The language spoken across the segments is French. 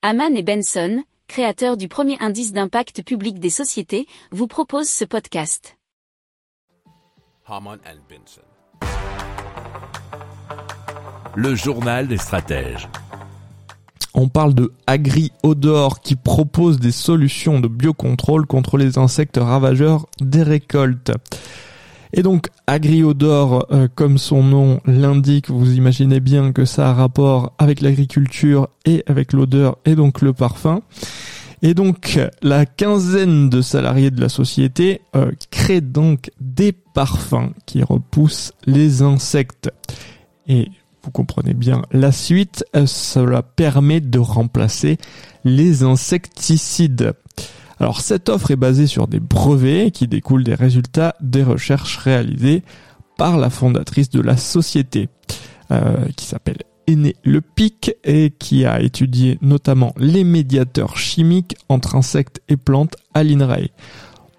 Haman et Benson, créateurs du premier indice d'impact public des sociétés, vous proposent ce podcast. Haman and Benson. Le journal des stratèges. On parle de AgriOdor qui propose des solutions de biocontrôle contre les insectes ravageurs des récoltes. Et donc AgriOdor, euh, comme son nom l'indique, vous imaginez bien que ça a rapport avec l'agriculture et avec l'odeur et donc le parfum. Et donc la quinzaine de salariés de la société euh, crée donc des parfums qui repoussent les insectes. Et vous comprenez bien la suite, euh, cela permet de remplacer les insecticides. Alors cette offre est basée sur des brevets qui découlent des résultats des recherches réalisées par la fondatrice de la société, euh, qui s'appelle Aîné Le Pic et qui a étudié notamment les médiateurs chimiques entre insectes et plantes à l'INRAE.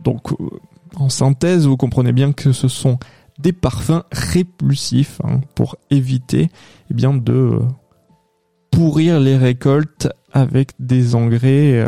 Donc euh, en synthèse, vous comprenez bien que ce sont des parfums répulsifs hein, pour éviter eh bien, de euh, pourrir les récoltes avec des engrais